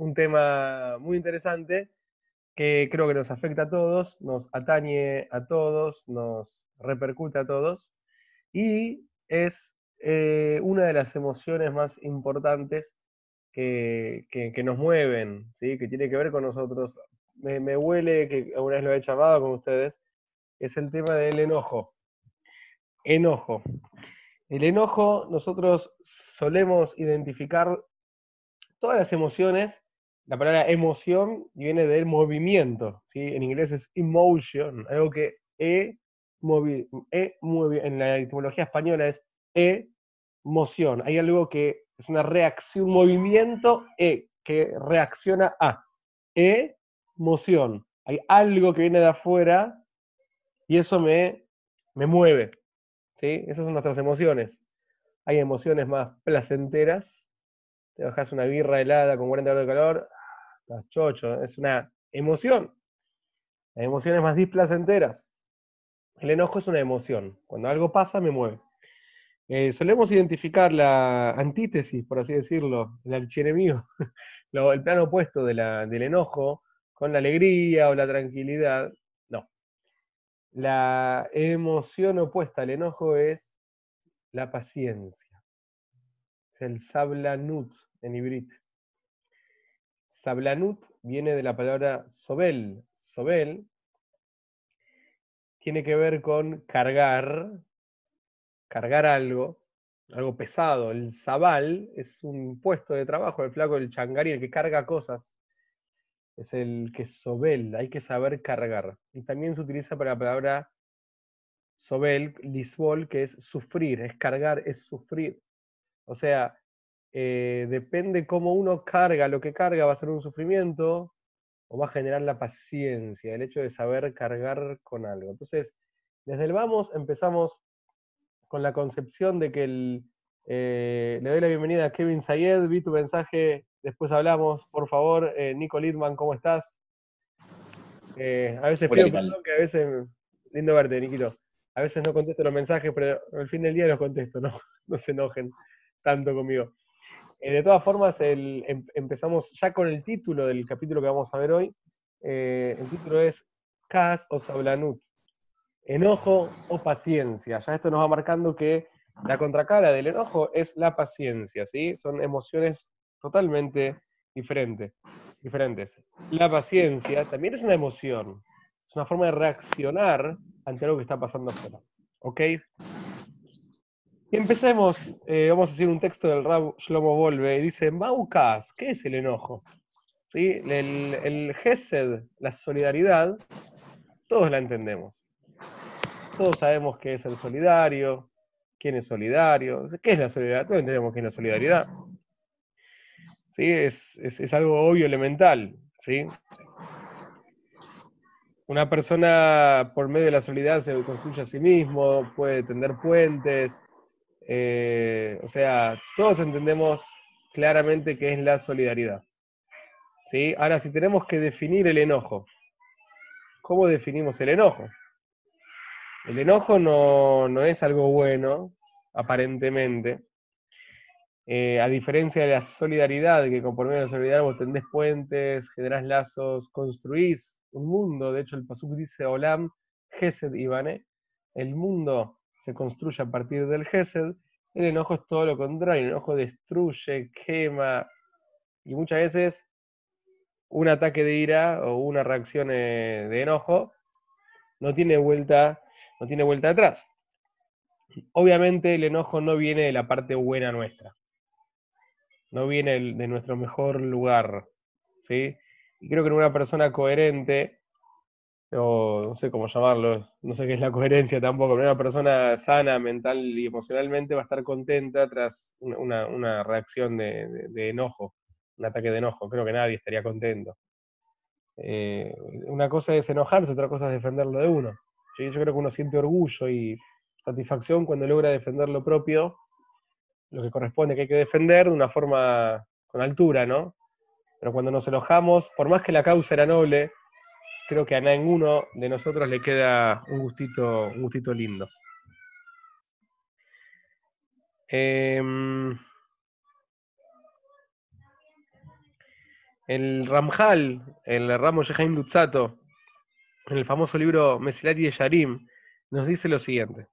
un tema muy interesante que creo que nos afecta a todos, nos atañe a todos, nos repercute a todos y es eh, una de las emociones más importantes que, nos mueven, ¿sí? que tiene que ver con nosotros. Me, me huele que alguna vez lo he llamado con ustedes, es el tema del enojo. Enojo. El enojo, nosotros solemos identificar todas las emociones. La palabra emoción viene del movimiento, ¿sí? En inglés es emotion, algo que e, movi, e en la etimología española es emoción. Hay algo que es una reacción, un movimiento e, que reacciona a. Emoción. Hay algo que viene de afuera y eso me, me mueve. Esas son nuestras emociones. Hay emociones más placenteras. Te bajas una birra helada con 40 grados de calor, estás chocho, es una emoción. Hay emociones más displacenteras. El enojo es una emoción. Cuando algo pasa, me mueve. Eh, solemos identificar la antítesis, por así decirlo, el archienemigo, el plano opuesto del enojo, con la alegría o la tranquilidad. La emoción opuesta al enojo es la paciencia. Es el sablanut en hibrit. Sablanut viene de la palabra sobel. Sobel tiene que ver con cargar, cargar algo, algo pesado. El sabal es un puesto de trabajo, el flaco del changarí, el que carga cosas es el que sobel, hay que saber cargar. Y también se utiliza para la palabra sobel, lisbol, que es sufrir, es cargar, es sufrir. O sea, eh, depende cómo uno carga, lo que carga va a ser un sufrimiento o va a generar la paciencia, el hecho de saber cargar con algo. Entonces, desde el vamos empezamos con la concepción de que el, eh, le doy la bienvenida a Kevin Sayed, vi tu mensaje Después hablamos, por favor, eh, Nico Lidman, ¿cómo estás? Eh, a veces pido perdón que a veces, lindo verte, Niquito. A veces no contesto los mensajes, pero al fin del día los contesto, no, no se enojen tanto conmigo. Eh, de todas formas, em, empezamos ya con el título del capítulo que vamos a ver hoy. el título es Kas o Sablanut, enojo o paciencia. Ya esto nos va marcando que la contracara del enojo es la paciencia, ¿sí? Son emociones totalmente diferente, diferentes. La paciencia también es una emoción, es una forma de reaccionar ante algo que está pasando afuera. ¿Ok? Y empecemos, eh, vamos a hacer un texto del Rab Shlomo Volve, dice, Maukas, ¿qué es el enojo? ¿Sí? El, el Gesed, la solidaridad, todos la entendemos. Todos sabemos qué es el solidario, quién es solidario, qué es la solidaridad, todos entendemos qué es la solidaridad. ¿sí? Es, algo obvio, elemental. ¿sí? Una persona por medio de la solidaridad se construye a sí mismo, puede tender puentes, eh, o sea, todos entendemos claramente qué es la solidaridad. ¿sí? Ahora, si tenemos que definir el enojo, ¿cómo definimos el enojo? El enojo no, no es algo bueno, aparentemente, eh, a diferencia de la solidaridad, que con por medio de la solidaridad vos tendés puentes, generás lazos, construís un mundo, de hecho el Pasuk dice Olam, Gesed Ivane, el mundo se construye a partir del Gesed, el enojo es todo lo contrario, el enojo destruye, quema, y muchas veces un ataque de ira o una reacción eh, de enojo no tiene vuelta, no tiene vuelta atrás. Obviamente el enojo no viene de la parte buena nuestra no viene de nuestro mejor lugar, ¿sí? Y creo que en una persona coherente, o no sé cómo llamarlo, no sé qué es la coherencia tampoco, pero una persona sana mental y emocionalmente va a estar contenta tras una, reacción de, enojo, un ataque de enojo. Creo que nadie estaría contento. Eh, una cosa es enojarse, otra cosa es defenderlo de uno. Yo creo que uno siente orgullo y satisfacción cuando logra defender lo propio lo que corresponde que hay que defender de una forma con altura, ¿no? Pero cuando nos enojamos, por más que la causa era noble, creo que a ninguno de nosotros le queda un gustito, un gustito lindo. Em, El Ramjal, el Ramo Yehaim Lutzato, en el famoso libro Mesilati de Yarim, nos dice lo siguiente.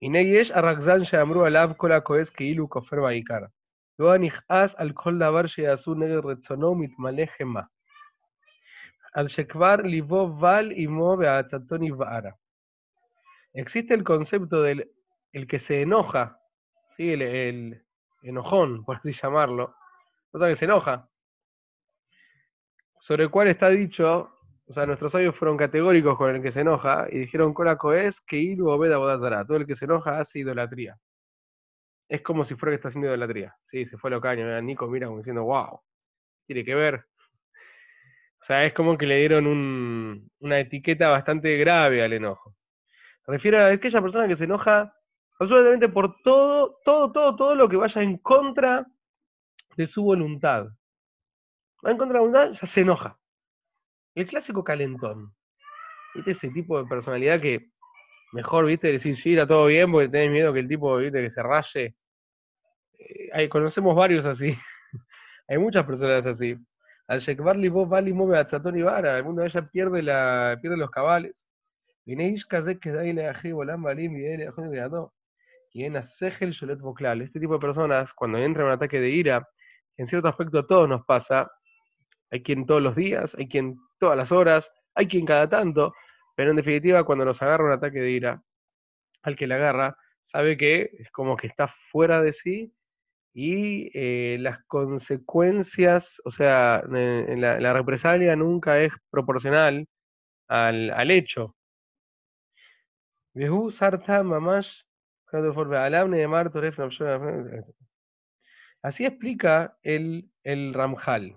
Ineyesh Arakzan Shamru Alav Keilu Kofer. Lo al Kol Davar Sheasu Neged Retzono Mitmalejema. Al Shekvar Livo Val Imo Beatzatoni Vaara. Existe el concepto del el que se enoja, ¿sí? el, enojón, por así llamarlo, o sea, que se enoja, sobre el cual está dicho, o sea, nuestros sabios fueron categóricos con el que se enoja y dijeron, Colaco es que Ilu Obeda Bodazara, todo el que se enoja hace idolatría. Es como si fuera que está haciendo idolatría. Sí, se fue lo caño, Nico mira como diciendo, wow, tiene que ver. O sea, es como que le dieron un, una etiqueta bastante grave al enojo. Se refiere a aquella persona que se enoja absolutamente por todo, todo, todo, todo lo que vaya en contra de su voluntad. Va en contra de la voluntad, ya se enoja. El clásico calentón. ¿Viste ese tipo de personalidad que mejor, viste, decir, sí, está todo bien porque tenés miedo que el tipo, viste, que se raye? Eh, conocemos varios así. hay muchas personas así. Al Shekbarli vos Bali Move a Tzatón y Vara, mundo de ella pierde, la, pierde los cabales. Este tipo de personas, cuando entra en un ataque de ira, en cierto aspecto a todos nos pasa. Hay quien todos los días, hay quien todas las horas, hay quien cada tanto, pero en definitiva, cuando nos agarra un ataque de ira, al que le agarra, sabe que es como que está fuera de sí y eh, las consecuencias, o sea, la, represalia nunca es proporcional al, hecho. Así explica el, el Ramjal.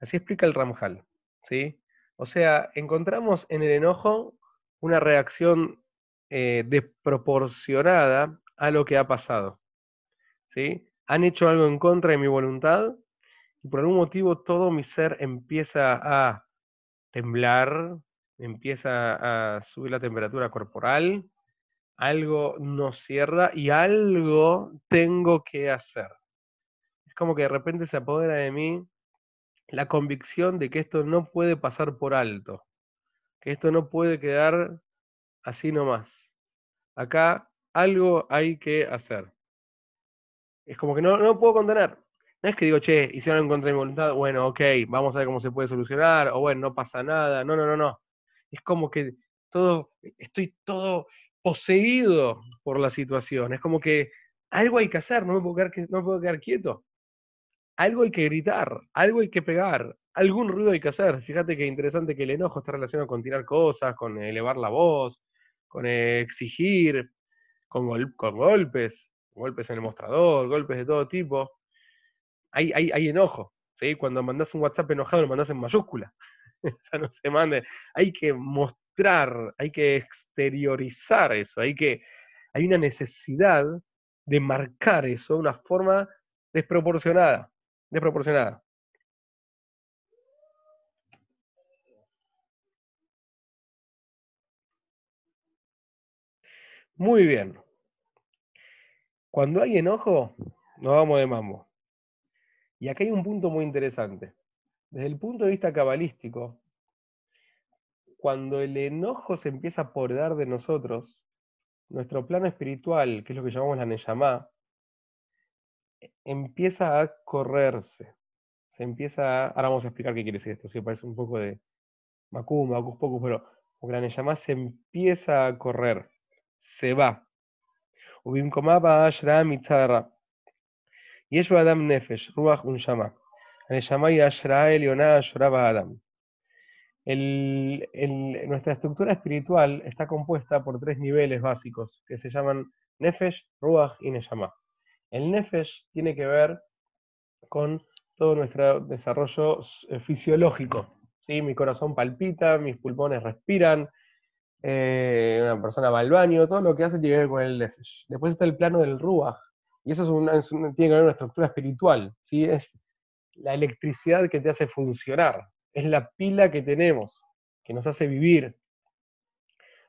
Así explica el Ramjal. ¿sí? O sea, encontramos en el enojo una reacción eh, desproporcionada a lo que ha pasado. ¿sí? Han hecho algo en contra de mi voluntad y por algún motivo todo mi ser empieza a temblar, empieza a subir la temperatura corporal, algo no cierra y algo tengo que hacer. Es como que de repente se apodera de mí la convicción de que esto no puede pasar por alto, que esto no puede quedar así nomás. Acá algo hay que hacer. Es como que no, no puedo contener. No es que digo, che, hicieron en contra de mi voluntad, bueno, ok, vamos a ver cómo se puede solucionar, o bueno, no pasa nada. No, no, no, no. Es como que todo, estoy todo poseído por la situación. Es como que algo hay que hacer, no me puedo quedar, no puedo quedar quieto. Algo hay que gritar, algo hay que pegar, algún ruido hay que hacer. Fíjate que interesante que el enojo está relacionado con tirar cosas, con elevar la voz, con exigir, con, golpes, golpes en el mostrador, golpes de todo tipo. Hay, hay, hay enojo. ¿sí? Cuando mandas un WhatsApp enojado, lo mandas en mayúscula. ya no se mande. Hay que mostrar hay que exteriorizar eso, hay que hay una necesidad de marcar eso de una forma desproporcionada, desproporcionada. Muy bien. Cuando hay enojo, nos vamos de mambo. Y acá hay un punto muy interesante. Desde el punto de vista cabalístico, cuando el enojo se empieza a apoderar de nosotros, nuestro plano espiritual, que es lo que llamamos la Neyamá, empieza a correrse. Se empieza a... Ahora vamos a explicar qué quiere decir esto, si parece un poco de Macum, Macus poco, pero la Neyamá se empieza a correr, se va. Eso Adam Nefesh, Ruach Unshama. Neyamá y Ashra Elionah Shoraba Adam nuestra estructura espiritual está compuesta por tres niveles básicos que se llaman Nefesh, Ruach y Neshama. El Nefesh tiene que ver con todo nuestro desarrollo eh, fisiológico. ¿sí? Mi corazón palpita, mis pulmones respiran, eh, una persona va al baño, todo lo que hace tiene que ver con el Nefesh. Después está el plano del Ruach, y eso es tiene que ver con una estructura espiritual. ¿sí? Es la electricidad que te hace funcionar es la pila que tenemos, que nos hace vivir.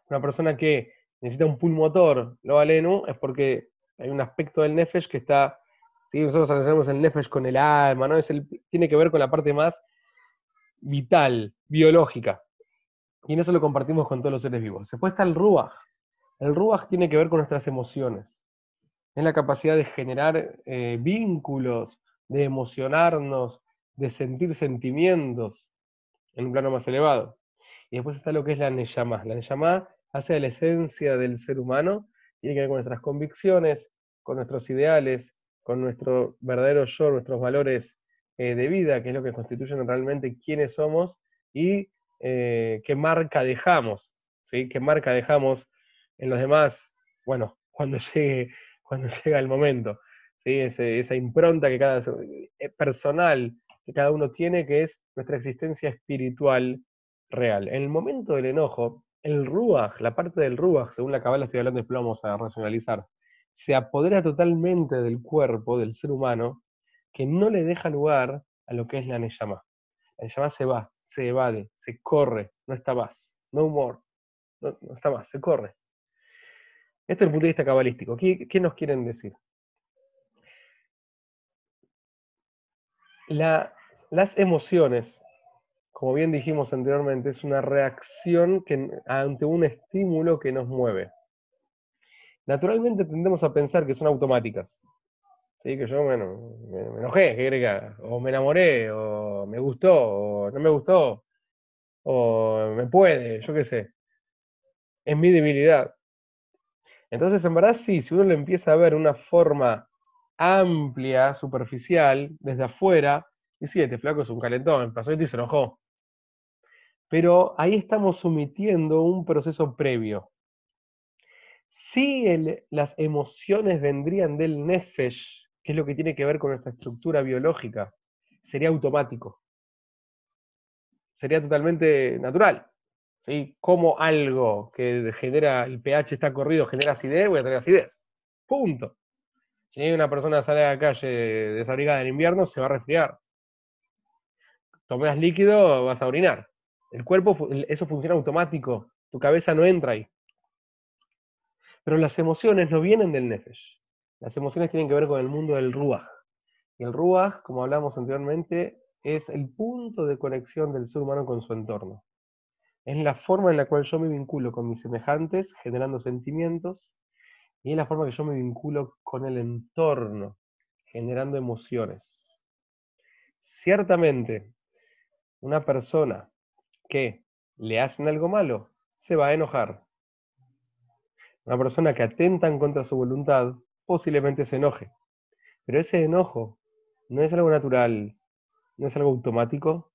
Una persona que necesita un pulmotor, lo valenu, es porque hay un aspecto del Nefesh que está ¿sí? Nosotros hacemos el nefesh con el alma, ¿no? Es el, tiene que ver con la parte más vital, biológica. Y en eso lo compartimos con todos los seres vivos. Después está el ruach. El ruach tiene que ver con nuestras emociones. Es la capacidad de generar eh, vínculos, de emocionarnos, de sentir sentimientos en un plano más elevado. Y después está lo que es la Neyamá. La Neyamá hace la esencia del ser humano, tiene que ver con nuestras convicciones, con nuestros ideales, con nuestro verdadero yo, nuestros valores eh, de vida, que es lo que constituyen realmente quiénes somos y eh, qué marca dejamos, ¿sí? qué marca dejamos en los demás, bueno, cuando llegue, llega el momento, ¿sí? esa impronta que cada eh, personal que cada uno tiene, que es nuestra existencia espiritual real. En el momento del enojo, el ruach, la parte del ruach, según la cabala estoy hablando, después vamos a racionalizar, se apodera totalmente del cuerpo del ser humano que no le deja lugar a lo que es la Neyama. La Neyama se va, se evade, se corre, no está más, no humor, no, está más, se corre. Esto es el punto de vista cabalístico. ¿Qué, nos quieren decir? las emociones, como bien dijimos anteriormente, es una reacción ante un estímulo que nos mueve naturalmente tendemos a pensar que son automáticas. ¿Sí? Que yo, bueno, me, enojé, ¿qué O me enamoré, o me gustó, o no me gustó, o me puede, yo qué sé. Es mi debilidad. Entonces, en verdad, sí, si uno le empieza a ver una forma amplia, superficial, desde afuera, y sí, este flaco es un calentón, pasó esto y se enojó. Pero ahí estamos omitiendo un proceso previo. Si las emociones vendrían del nefesh, que es lo que tiene que ver con nuestra estructura biológica, sería automático. Sería totalmente natural. ¿sí? Como algo que genera, el pH está corrido, genera acidez, voy a tener acidez. Punto. Si una persona sale a la calle desabrigada en invierno, se va a resfriar. Tomas líquido, vas a orinar. El cuerpo, eso funciona automático. Tu cabeza no entra ahí. Pero las emociones no vienen del Nefesh. Las emociones tienen que ver con el mundo del Ruach. Y el Ruach, como hablamos anteriormente, es el punto de conexión del ser humano con su entorno. Es la forma en la cual yo me vinculo con mis semejantes, generando sentimientos, y es la forma que yo me vinculo con el entorno, generando emociones. Ciertamente, una persona que le hacen algo malo se va a enojar, una persona que atenta en contra su voluntad posiblemente se enoje. Pero ese enojo no es algo natural, no es algo automático,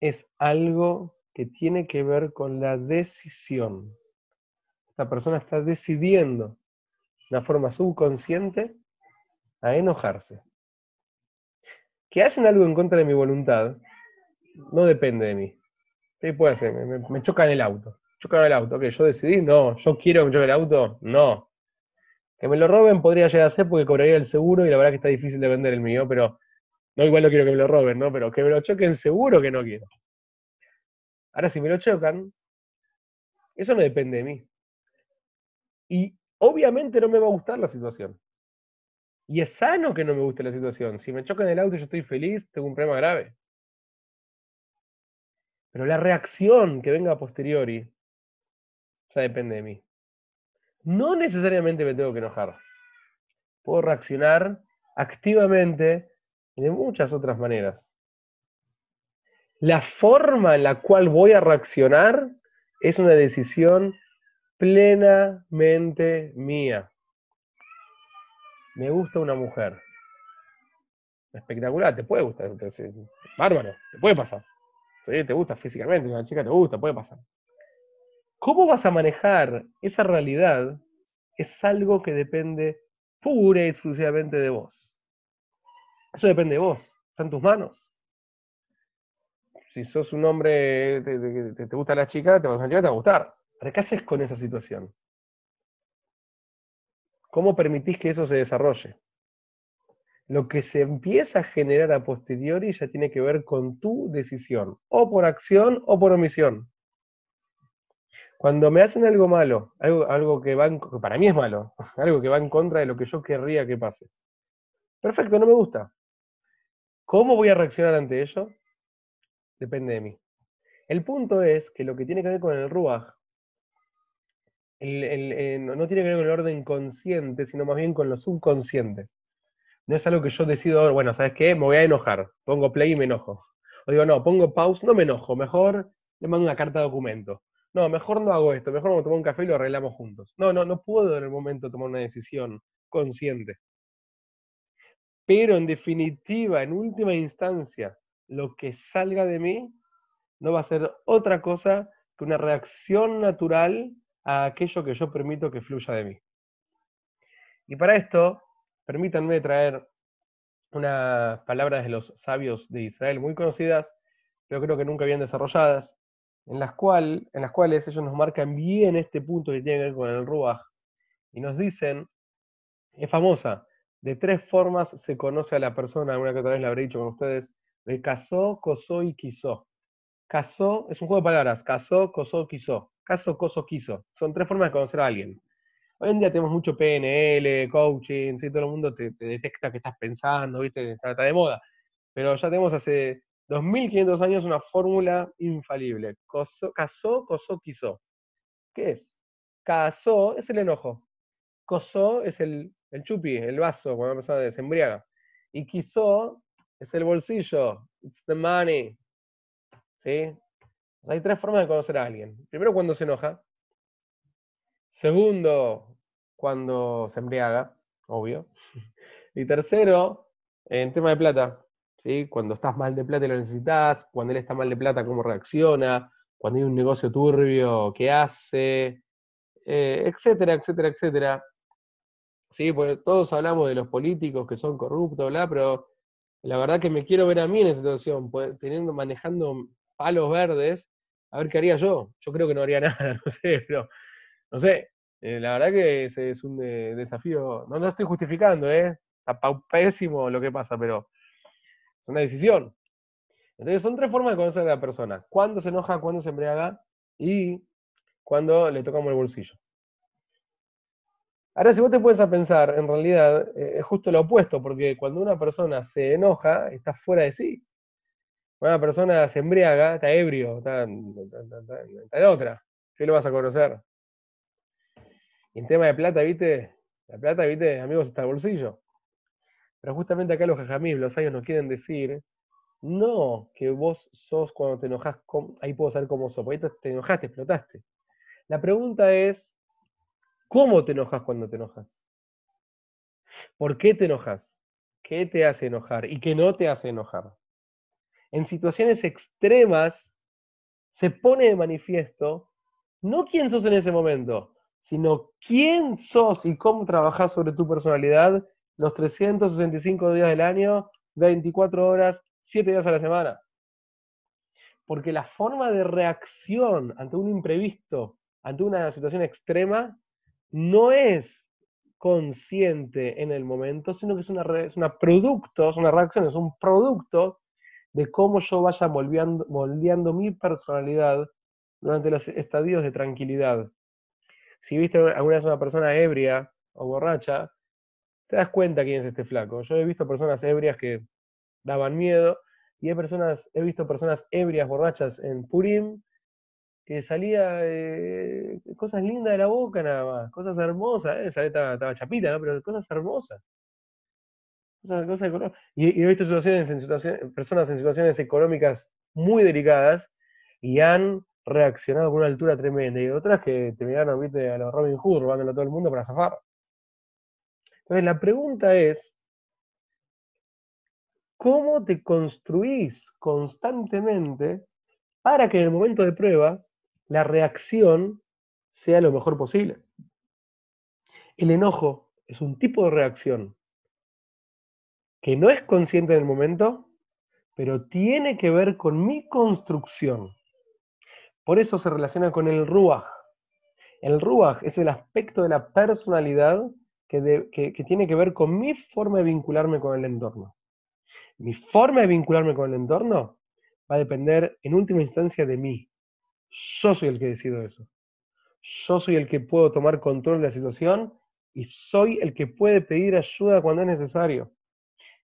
es algo que tiene que ver con la decisión. Esta persona está decidiendo de una forma subconsciente a enojarse. Que hacen algo en contra de mi voluntad no depende de mí. ¿Qué puede hacer? Me, me, me choca en el auto chocar el auto. que ¿Yo decidí? No. ¿Yo quiero que me choque el auto? No. Que me lo roben podría llegar a ser porque cobraría el seguro y la verdad que está difícil de vender el mío, pero no igual no quiero que me lo roben, ¿no? Pero que me lo choquen seguro que no quiero. Ahora, si me lo chocan, eso no depende de mí. Y obviamente no me va a gustar la situación. Y es sano que no me guste la situación. Si me chocan el auto y yo estoy feliz, tengo un problema grave. Pero la reacción que venga a posteriori ya depende de mí. No necesariamente me tengo que enojar. Puedo reaccionar activamente de muchas otras maneras. La forma en la cual voy a reaccionar es una decisión plenamente mía. Me gusta una mujer. Espectacular, te puede gustar. Bárbaro, te puede pasar. Te gusta físicamente, una chica te gusta, puede pasar. ¿Cómo vas a manejar esa realidad? Es algo que depende pura y exclusivamente de vos. Eso depende de vos, está en tus manos. Si sos un hombre, te, te, gusta la chica, te va a gustar. ¿Pero qué haces con esa situación? ¿Cómo permitís que eso se desarrolle? Lo que se empieza a generar a posteriori ya tiene que ver con tu decisión, o por acción o por omisión. Cuando me hacen algo malo, algo, que, va para mí es malo, algo que va en contra de lo que yo querría que pase, Perfecto, no me gusta. ¿Cómo voy a reaccionar ante ello? Depende de mí. El punto es que lo que tiene que ver con el Ruach eh, no tiene que ver con el orden consciente, sino más bien con lo subconsciente. No es algo que yo decido, bueno, ¿sabes qué? Me voy a enojar. Pongo play y me enojo. O digo, no, pongo pause, no me enojo, mejor le mando una carta de documento. No, mejor no hago esto, mejor me tomo un café y lo arreglamos juntos. No, no, no puedo en el momento tomar una decisión consciente. Pero en definitiva, en última instancia, lo que salga de mí no va a ser otra cosa que una reacción natural a aquello que yo permito que fluya de mí. Y para esto, permítanme traer unas palabras de los sabios de Israel muy conocidas, pero creo que nunca bien desarrolladas, en las, cual, en las cuales ellos nos marcan bien este punto que tiene que ver con el Ruach, y nos dicen, es famosa, de tres formas se conoce a la persona, una que otra vez la habré dicho con ustedes, de casó, cosó y quiso. Casó, es un juego de palabras, casó, cosó, quiso. Caso, coso, quiso. Son tres formas de conocer a alguien. Hoy en día tenemos mucho PNL, coaching, ¿sí? todo el mundo te, detecta que estás pensando, ¿viste? Está, de moda. Pero ya tenemos hace 2500 años una fórmula infalible. casó, cosó, quiso. ¿Qué es? Casó es el enojo. Cosó es el, el chupi, el vaso, cuando una persona se embriaga. Y quiso es el bolsillo. It's the money. ¿Sí? hay tres formas de conocer a alguien. Primero, cuando se enoja. Segundo, cuando se embriaga, obvio. Y tercero, en tema de plata. Cuando estás mal de plata y lo necesitas, cuando él está mal de plata, cómo reacciona, cuando hay un negocio turbio, qué hace, eh, etcétera, etcétera, etcétera. Sí, porque todos hablamos de los políticos que son corruptos, bla, pero la verdad que me quiero ver a mí en esa situación, pues, teniendo, manejando palos verdes, a ver qué haría yo. Yo creo que no haría nada, no sé, pero no. Eh, la verdad que ese es un desafío. No lo estoy justificando, ¿eh? Está pésimo lo que pasa, pero es una decisión. Entonces son tres formas de conocer a la persona. Cuándo se enoja, cuándo se embriaga y cuándo le tocamos el bolsillo. Ahora, si vos te puedes a pensar, en realidad eh, es justo lo opuesto, porque cuando una persona se enoja, está fuera de sí una persona se embriaga, está ebrio, está, de otra. ¿Qué lo vas a conocer? Y en tema de plata, ¿viste? La plata, ¿viste? Amigos, está el bolsillo. Pero justamente acá los jajamís, los años nos quieren decir, no que vos sos cuando te enojas, ahí puedo saber cómo sos, porque te enojaste, explotaste. La pregunta es, ¿cómo te enojas cuando te enojas? ¿Por qué te enojas? ¿Qué te hace enojar y qué no te hace enojar? en situaciones extremas se pone de manifiesto no quién sos en ese momento, sino quién sos y cómo trabajas sobre tu personalidad los 365 días del año, 24 horas, 7 días a la semana. Porque la forma de reacción ante un imprevisto, ante una situación extrema, no es consciente en el momento, sino que es una, una producto, es una reacción, es un producto de cómo yo vaya moldeando, mi personalidad durante los estadios de tranquilidad. Si viste alguna vez una persona ebria o borracha, te das cuenta quién es este flaco. Yo he visto personas ebrias que daban miedo y he, personas, he visto personas ebrias, borrachas en Purim que salía cosas lindas de la boca nada más, cosas hermosas, ¿eh? estaba, estaba chapita, ¿no? pero cosas hermosas y, he visto situaciones en situaciones, personas en situaciones económicas muy delicadas y han reaccionado con una altura tremenda. Y otras que terminaron, viste, a los Robin Hood, robándolo a todo el mundo para zafar. Entonces la pregunta es, ¿cómo te construís constantemente para que en el momento de prueba la reacción sea lo mejor posible? El enojo es un tipo de reacción que no es consciente en el momento, pero tiene que ver con mi construcción. Por eso se relaciona con el ruaj. El ruaj es el aspecto de la personalidad que, tiene que ver con mi forma de vincularme con el entorno. Mi forma de vincularme con el entorno va a depender en última instancia de mí. Yo soy el que decido eso. Yo soy el que puedo tomar control de la situación y soy el que puede pedir ayuda cuando es necesario.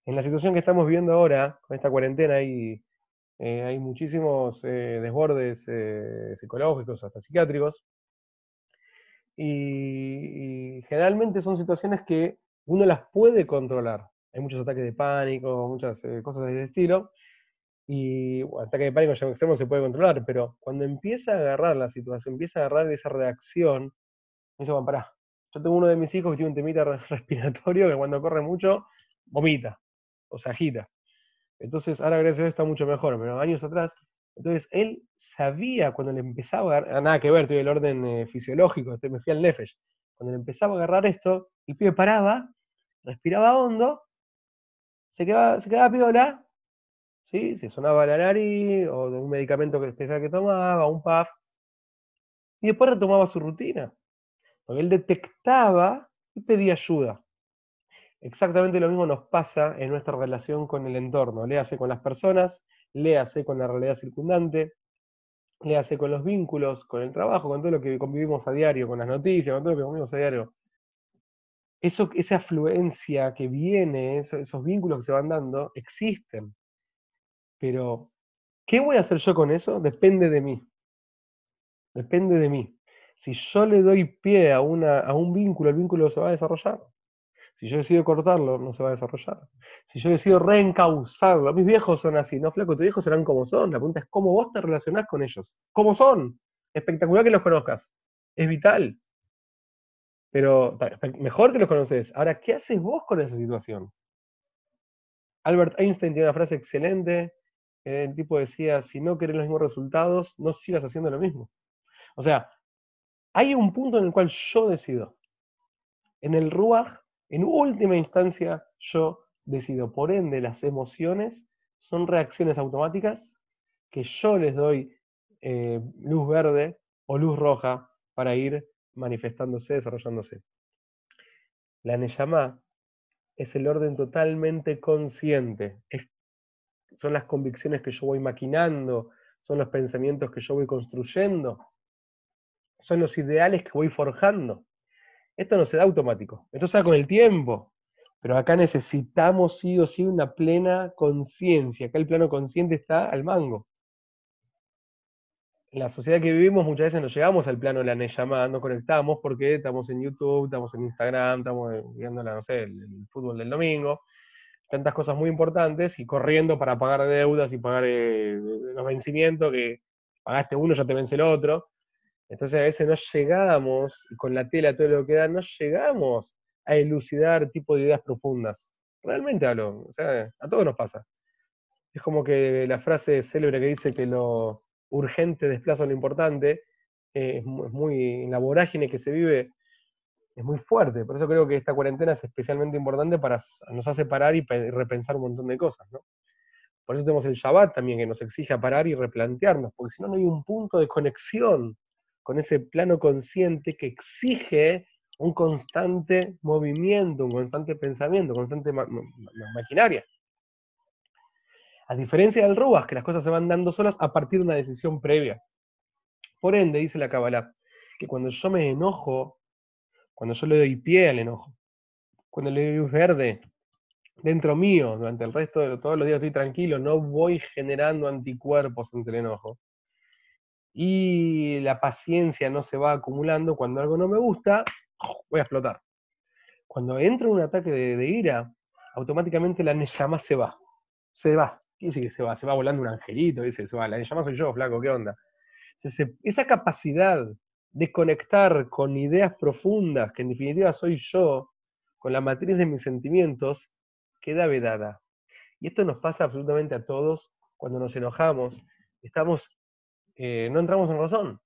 En la situación que estamos viviendo ahora, con esta cuarentena, hay, eh, hay muchísimos eh, desbordes eh, psicológicos, hasta psiquiátricos, y, generalmente son situaciones que uno las puede controlar. Hay muchos ataques de pánico, muchas cosas de ese estilo, y bueno, ataque de pánico ya extremo se puede controlar, pero cuando empieza a agarrar la situación, empieza a agarrar esa reacción, me dice, bueno, pará, yo tengo uno de mis hijos que tiene un temita respiratorio que cuando corre mucho, vomita, o se agita. Entonces, ahora gracias está mucho mejor, pero años atrás, entonces él sabía cuando le empezaba a agarrar, nada que ver, tuve el orden eh, fisiológico, me fui al Nefesh, cuando le empezaba a agarrar esto, el pibe paraba, respiraba hondo, se quedaba, se quedaba piola, ¿sí? Se sonaba la nariz, o un medicamento especial que tomaba, un puff, y después retomaba su rutina. Porque él detectaba y pedía ayuda. Exactamente lo mismo nos pasa en nuestra relación con el entorno. Léase con las personas, léase con la realidad circundante, léase con los vínculos, con el trabajo, con todo lo que convivimos a diario, con las noticias, con todo lo que convivimos a diario. Eso, esa afluencia que viene, esos vínculos que se van dando, existen. Pero, ¿qué voy a hacer yo con eso? Depende de mí. Depende de mí. Si yo le doy pie a, un vínculo, el vínculo se va a desarrollar. Si yo decido cortarlo, no se va a desarrollar. Si yo decido reencauzarlo, mis viejos son así, no flaco, tus viejos serán como son. La pregunta es cómo vos te relacionás con ellos. ¿Cómo son? Espectacular que los conozcas. Es vital. Pero mejor que los conoces. Ahora, ¿qué haces vos con esa situación? Albert Einstein tiene una frase excelente el tipo decía, si no querés los mismos resultados, no sigas haciendo lo mismo. O sea, hay un punto en el cual yo decido. En el Ruach, en última instancia, yo decido. Por ende, las emociones son reacciones automáticas que yo les doy eh, luz verde o luz roja para ir manifestándose, desarrollándose. La Neyamá es el orden totalmente consciente, son las convicciones que yo voy maquinando, son los pensamientos que yo voy construyendo, son los ideales que voy forjando. Esto no se da automático, esto se da con el tiempo, pero acá necesitamos sí o sí una plena conciencia, acá el plano consciente está al mango. En la sociedad que vivimos muchas veces no llegamos al plano de la Neyamá, no conectamos porque estamos en YouTube, estamos en Instagram, estamos viendo no sé, el fútbol del domingo, tantas cosas muy importantes y corriendo para pagar deudas y pagar eh, los vencimientos, que pagaste uno, ya te vence el otro. Entonces a veces no llegamos, con la tela todo lo que da, no llegamos a elucidar tipo de ideas profundas. Realmente hablo, o sea, a todos nos pasa. Es como que la frase célebre que dice que lo urgente desplaza lo importante, eh, es muy, en la vorágine que se vive, es muy fuerte. Por eso creo que esta cuarentena es especialmente importante para nos hace parar y repensar un montón de cosas, ¿no? Por eso tenemos el Shabbat también, que nos exige parar y replantearnos, porque si no, no hay un punto de conexión con ese plano consciente que exige un constante movimiento, un constante pensamiento, constante maquinaria. A diferencia del Rubas, que las cosas se van dando solas a partir de una decisión previa. Por ende, dice la Kabbalah, que cuando yo me enojo cuando yo le doy pie al enojo, cuando le doy luz verde dentro mío, durante el resto de todos los días estoy tranquilo, no voy generando anticuerpos ante el enojo. Y la paciencia no se va acumulando, cuando algo no me gusta, voy a explotar. Cuando entra un ataque de, ira, automáticamente la llama se va. Se va. ¿Qué dice que se va? Se va volando un angelito, dice, se va. La llama soy yo, flaco, ¿qué onda? Esa capacidad de conectar con ideas profundas, que en definitiva soy yo, con la matriz de mis sentimientos, queda vedada. Y esto nos pasa absolutamente a todos cuando nos enojamos, estamos, eh, no entramos en razón.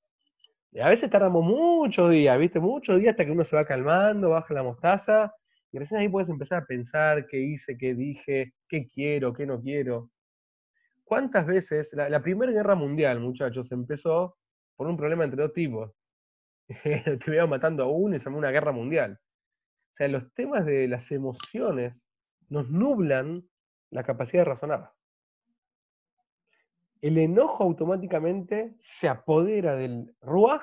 a veces tardamos muchos días, ¿viste? Muchos días hasta que uno se va calmando, baja la mostaza, y recién ahí puedes empezar a pensar qué hice, qué dije, qué quiero, qué no quiero. ¿Cuántas veces la, Primera Guerra Mundial, muchachos, empezó por un problema entre dos tipos? estuvieron matando a uno y se armó una guerra mundial. O sea, los temas de las emociones nos nublan la capacidad de razonar. El enojo automáticamente se apodera del ruaj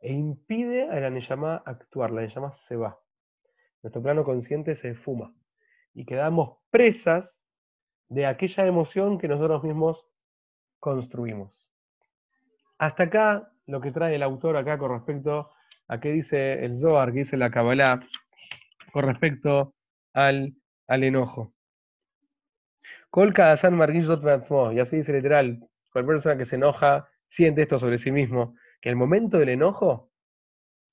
e impide a la Neyamá actuar. La Neyamá se va. Nuestro plano consciente se fuma. y quedamos presas de aquella emoción que nosotros mismos construimos. Hasta acá lo que trae el autor acá con respecto a qué dice el Zohar, qué dice la Kabbalah, con respecto al, al enojo. Colca San y así dice literal, cualquier persona que se enoja siente esto sobre sí mismo, que el momento del enojo,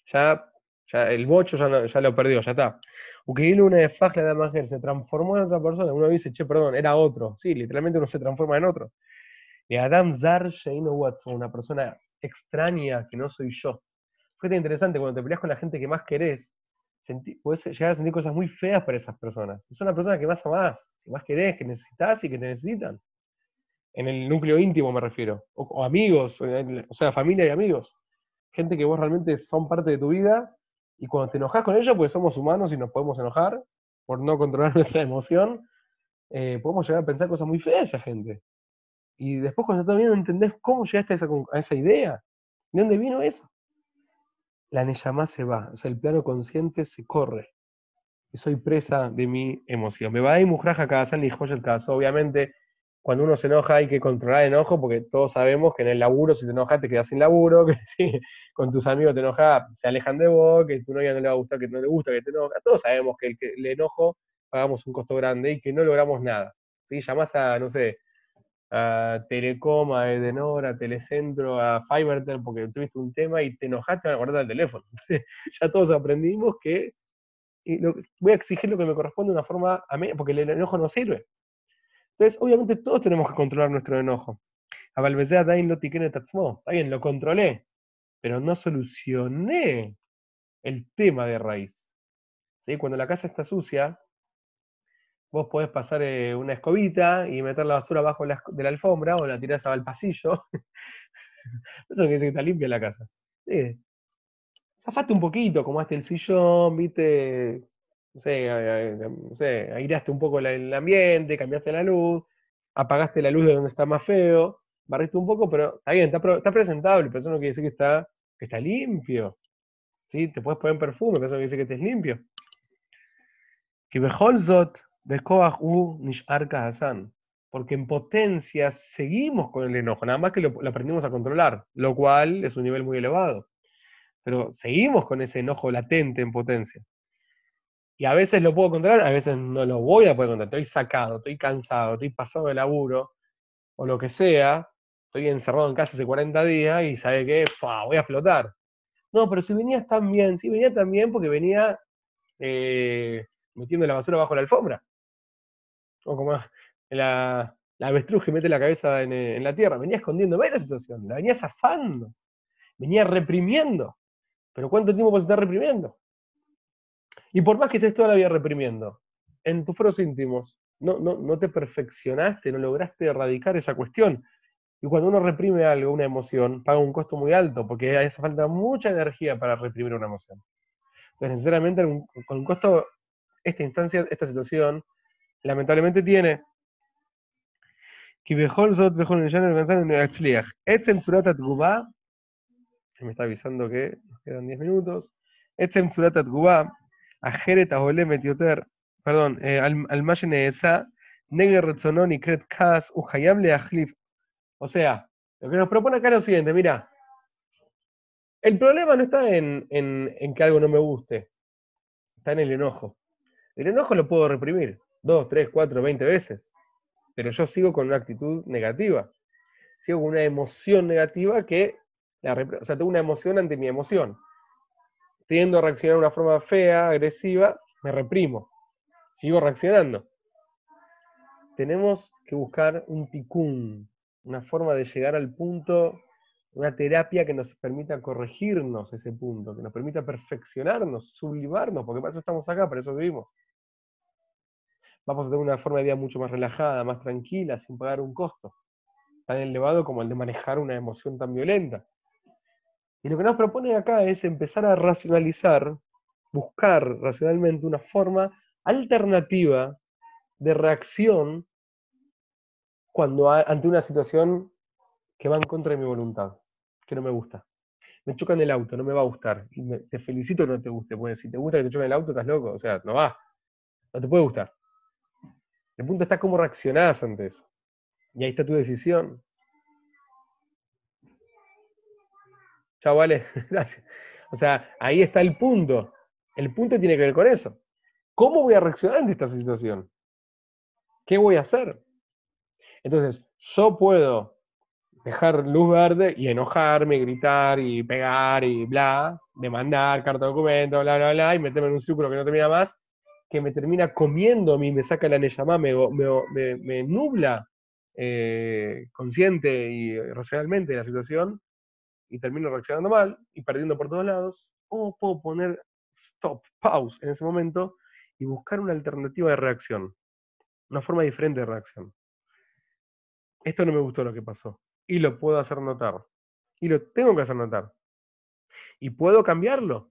ya, ya el bocho ya, ya lo perdió, ya está. Ukeil una de Fajla de se transformó en otra persona. Uno dice, che, perdón, era otro. Sí, literalmente uno se transforma en otro. Y Adam Zar Sheino Watson, una persona extraña que no soy yo. Fue interesante, cuando te peleas con la gente que más querés, puedes llegar a sentir cosas muy feas para esas personas. Es una persona que más amás, que más querés, que necesitas y que te necesitan. En el núcleo íntimo me refiero. O, amigos, o sea, familia y amigos. Gente que vos realmente son parte de tu vida y cuando te enojas con ellos, pues somos humanos y nos podemos enojar por no controlar nuestra emoción, eh, podemos llegar a pensar cosas muy feas a esa gente. Y después cuando no entendés cómo llegaste a esa idea, ¿de dónde vino eso? La Neyamá se va, o sea, el plano consciente se corre. Y soy presa de mi emoción. Me va a ir Mujraja cada y el caso. Obviamente, cuando uno se enoja hay que controlar el enojo, porque todos sabemos que en el laburo, si te enojas, te quedas sin laburo, que si con tus amigos te enojas, se alejan de vos, que tu novia no le va a gustar, que no le gusta, que te enoja. Todos sabemos que el, enojo pagamos un costo grande y que no logramos nada. ¿sí? Llamás a, no sé, a Telecom, a Edenor, a Telecentro, a Fivertel, porque tuviste un tema y te enojaste a guardar el teléfono. ya todos aprendimos que voy a exigir lo que me corresponde de una forma, porque el enojo no sirve. Entonces, obviamente todos tenemos que controlar nuestro enojo. A Valvesea Dain lo. Está bien, lo controlé, pero no solucioné el tema de raíz. ¿Sí? Cuando la casa está sucia, vos podés pasar eh, una escobita y meter la basura abajo de la alfombra o la tirás al pasillo. Eso quiere decir que está limpia la casa. Sí. Un poquito, como el sillón, viste, no sé, no sé, airaste un poco el ambiente, cambiaste la luz, apagaste la luz de donde está más feo, barriste un poco, pero está bien, está, presentable, pero eso no quiere decir que está, que está limpio. ¿Sí? Te puedes poner perfume, pero eso no quiere decir que estés limpio. Que Beholzot, U. Porque en potencia seguimos con el enojo, nada más que lo aprendimos a controlar, lo cual es un nivel muy elevado. Pero seguimos con ese enojo latente en potencia. Y a veces lo puedo controlar, a veces no lo voy a poder controlar. Estoy sacado, estoy cansado, estoy pasado de laburo, o lo que sea. Estoy encerrado en casa hace 40 días y sabe que voy a explotar. No, pero si venías tan bien, sí venía tan bien porque venía eh, metiendo la basura bajo la alfombra. O como la, la avestruz que mete la cabeza en, en la tierra. Venía escondiendo, ve la situación, la venía zafando, venía reprimiendo. Pero ¿cuánto tiempo vas a estar reprimiendo? Y por más que estés toda la vida reprimiendo, en tus foros íntimos, no, no, no te perfeccionaste, no lograste erradicar esa cuestión. Y cuando uno reprime algo, una emoción, paga un costo muy alto, porque hace falta mucha energía para reprimir una emoción. Entonces, sinceramente, con un costo, esta instancia, esta situación, lamentablemente tiene. Me está avisando que nos quedan 10 minutos. Etzem Suratat Gubá, Ajeret Aholem Etioter, perdón, eh, al esa, Neger Retzonon y Kret Kas, Ujayam O sea, lo que nos propone acá es lo siguiente, mira. El problema no está en, en, en que algo no me guste, está en el enojo. El enojo lo puedo reprimir dos, tres, cuatro, veinte veces, pero yo sigo con una actitud negativa. Sigo con una emoción negativa que, la, o sea, tengo una emoción ante mi emoción tiendo a reaccionar de una forma fea, agresiva, me reprimo. Sigo reaccionando. Tenemos que buscar un ticún, una forma de llegar al punto, una terapia que nos permita corregirnos ese punto, que nos permita perfeccionarnos, sublimarnos, porque para eso estamos acá, para eso vivimos. Vamos a tener una forma de vida mucho más relajada, más tranquila, sin pagar un costo tan elevado como el de manejar una emoción tan violenta. Y lo que nos propone acá es empezar a racionalizar, buscar racionalmente una forma alternativa de reacción cuando ante una situación que va en contra de mi voluntad, que no me gusta. Me chocan el auto, no me va a gustar. Y te felicito que no te guste, porque si te gusta que te choquen el auto, estás loco. O sea, no va. No te puede gustar. El punto está cómo reaccionás ante eso. Y ahí está tu decisión. Chao, vale, gracias. O sea, ahí está el punto. El punto tiene que ver con eso. ¿Cómo voy a reaccionar ante esta situación? ¿Qué voy a hacer? Entonces, yo puedo dejar luz verde y enojarme, gritar y pegar y bla, demandar, carta de documento, bla, bla, bla, y meterme en un círculo que no termina más, que me termina comiendo a mí, me saca la neyamá, me, me, nubla eh, consciente y racionalmente la situación, y termino reaccionando mal y perdiendo por todos lados, o puedo poner stop, pause en ese momento y buscar una alternativa de reacción, una forma diferente de reacción. Esto no me gustó lo que pasó y lo puedo hacer notar y lo tengo que hacer notar y puedo cambiarlo,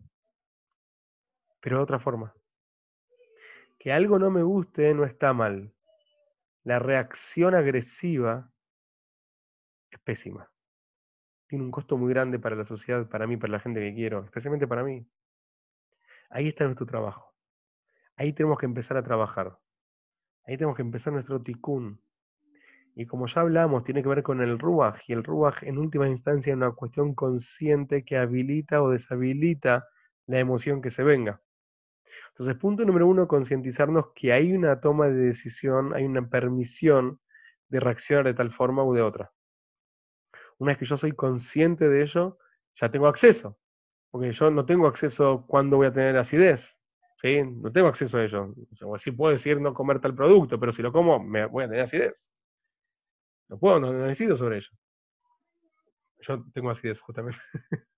pero de otra forma. Que algo no me guste no está mal. La reacción agresiva es pésima. Tiene un costo muy grande para la sociedad, para mí, para la gente que quiero, especialmente para mí. Ahí está nuestro trabajo. Ahí tenemos que empezar a trabajar. Ahí tenemos que empezar nuestro tikkun. Y como ya hablamos, tiene que ver con el ruaj. Y el ruaj, en última instancia, es una cuestión consciente que habilita o deshabilita la emoción que se venga. Entonces, punto número uno, concientizarnos que hay una toma de decisión, hay una permisión de reaccionar de tal forma u de otra. Una vez que yo soy consciente de ello, ya tengo acceso. Porque yo no tengo acceso cuando voy a tener acidez. ¿sí? No tengo acceso a ello. O sí puedo decir no comer tal producto, pero si lo como, me voy a tener acidez. No puedo, no, necesito sobre ello. Yo tengo acidez, justamente.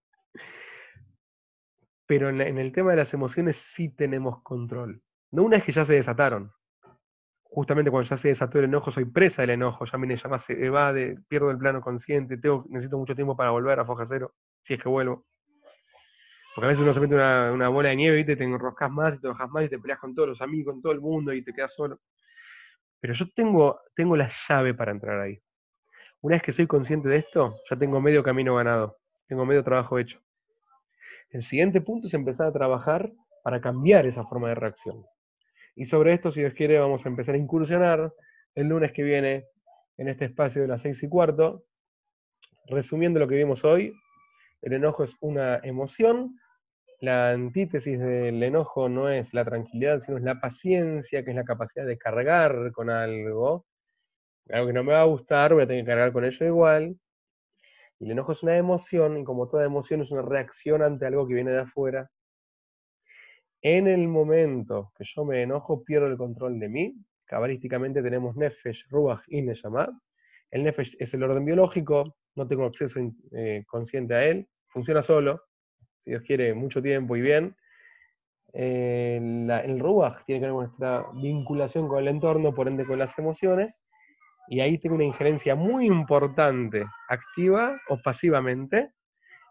pero en, el tema de las emociones sí tenemos control. No una vez que ya se desataron. Justamente cuando ya se desató el enojo, soy presa del enojo, ya me llama, se evade, pierdo el plano consciente, necesito mucho tiempo para volver a foja cero, si es que vuelvo. Porque a veces uno se mete una, bola de nieve, y te enroscas más y te bajas más y te peleas con todos los amigos, con todo el mundo y te quedas solo. Pero yo tengo, tengo la llave para entrar ahí. Una vez que soy consciente de esto, ya tengo medio camino ganado, tengo medio trabajo hecho. El siguiente punto es empezar a trabajar para cambiar esa forma de reacción. Y sobre esto, si Dios quiere, vamos a empezar a incursionar el lunes que viene en este espacio de las seis y cuarto. Resumiendo lo que vimos hoy, el enojo es una emoción la antítesis del enojo no es la tranquilidad, sino es la paciencia, que es la capacidad de cargar con algo. Algo que no me va a gustar, voy a tener que cargar con ello igual. Y el enojo es una emoción, y como toda emoción es una reacción ante algo que viene de afuera. En el momento que yo me enojo, pierdo el control de mí. Cabalísticamente tenemos Nefesh, Ruach y Neshama. El Nefesh es el orden biológico, no tengo acceso eh, consciente a él, funciona solo, si Dios quiere, mucho tiempo y bien. Eh, el Ruach tiene que ver con nuestra vinculación con el entorno, por ende con las emociones, y ahí tengo una injerencia muy importante, activa o pasivamente,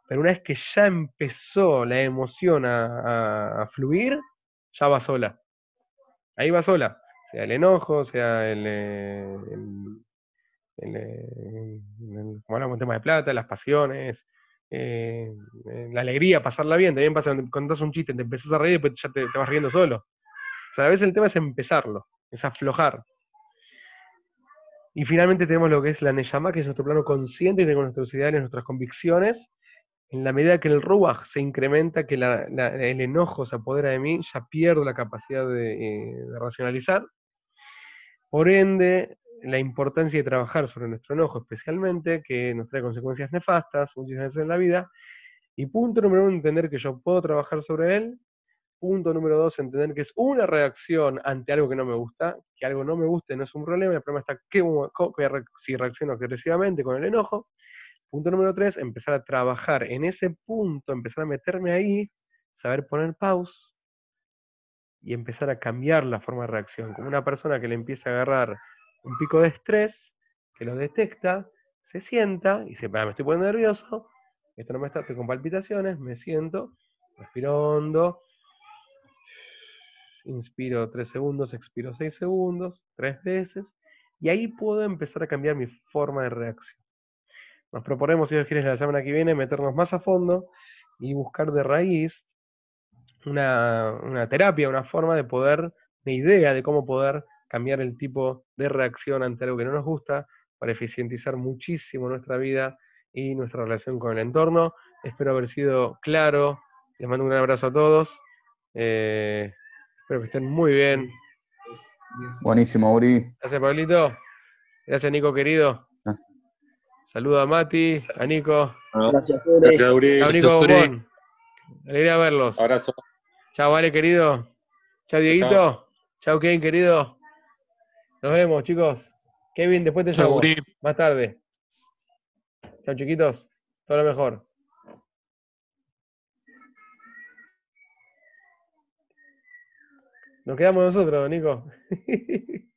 pero una vez que ya empezó la emoción a, fluir, ya va sola. Ahí va sola, sea el enojo, sea el, eh, el, el, como hablamos, tema de plata, las pasiones, eh, eh, la alegría, pasarla bien, también pasa cuando contás un chiste, te empezás a reír y después ya te, vas riendo solo. O sea, a veces el tema es empezarlo, es aflojar. Y finalmente tenemos lo que es la Neyama, que es nuestro plano consciente y tenemos nuestros ideales, nuestras convicciones. En la medida que el Ruach se incrementa, que el enojo se apodera de mí, ya pierdo la capacidad de, eh, de racionalizar. Por ende, la importancia de trabajar sobre nuestro enojo especialmente, que nos trae consecuencias nefastas muchas veces en la vida. Y punto número uno, entender que yo puedo trabajar sobre él. Punto número dos, entender que es una reacción ante algo que no me gusta, que algo no me guste no es un problema, el problema está que, si reacciono agresivamente con el enojo. Punto número tres, empezar a trabajar en ese punto, empezar a meterme ahí, saber poner pause y empezar a cambiar la forma de reacción. Como una persona que le empieza a agarrar un pico de estrés, que lo detecta, se sienta y dice, me estoy poniendo nervioso, esto no me está, estoy con palpitaciones, me siento, respiro hondo, inspiro 3 segundos, expiro 6 segundos, tres veces, y ahí puedo empezar a cambiar mi forma de reacción. Nos proponemos, si Dios quiere, la semana que viene meternos más a fondo y buscar de raíz una, una terapia, una forma de poder, de idea de cómo poder cambiar el tipo de reacción ante algo que no nos gusta, para eficientizar muchísimo nuestra vida y nuestra relación con el entorno. Espero haber sido claro. Les mando un gran abrazo a todos. Eh, espero que estén muy bien. Buenísimo, Uri. Gracias, Pablito. Gracias, Nico, querido. Ah. Saludo a Mati, a Nico. Gracias, Uri. Gracias, Uri. Chao, Nico Bombón. Alegría verlos. Abrazo. Chao, Vale, querido. Chao, Dieguito. Chao, Kevin, querido. Nos vemos, chicos. Kevin, después te llamo. Uri. Más tarde. Chao, chiquitos. Todo lo mejor. Nos quedamos nosotros, Nico.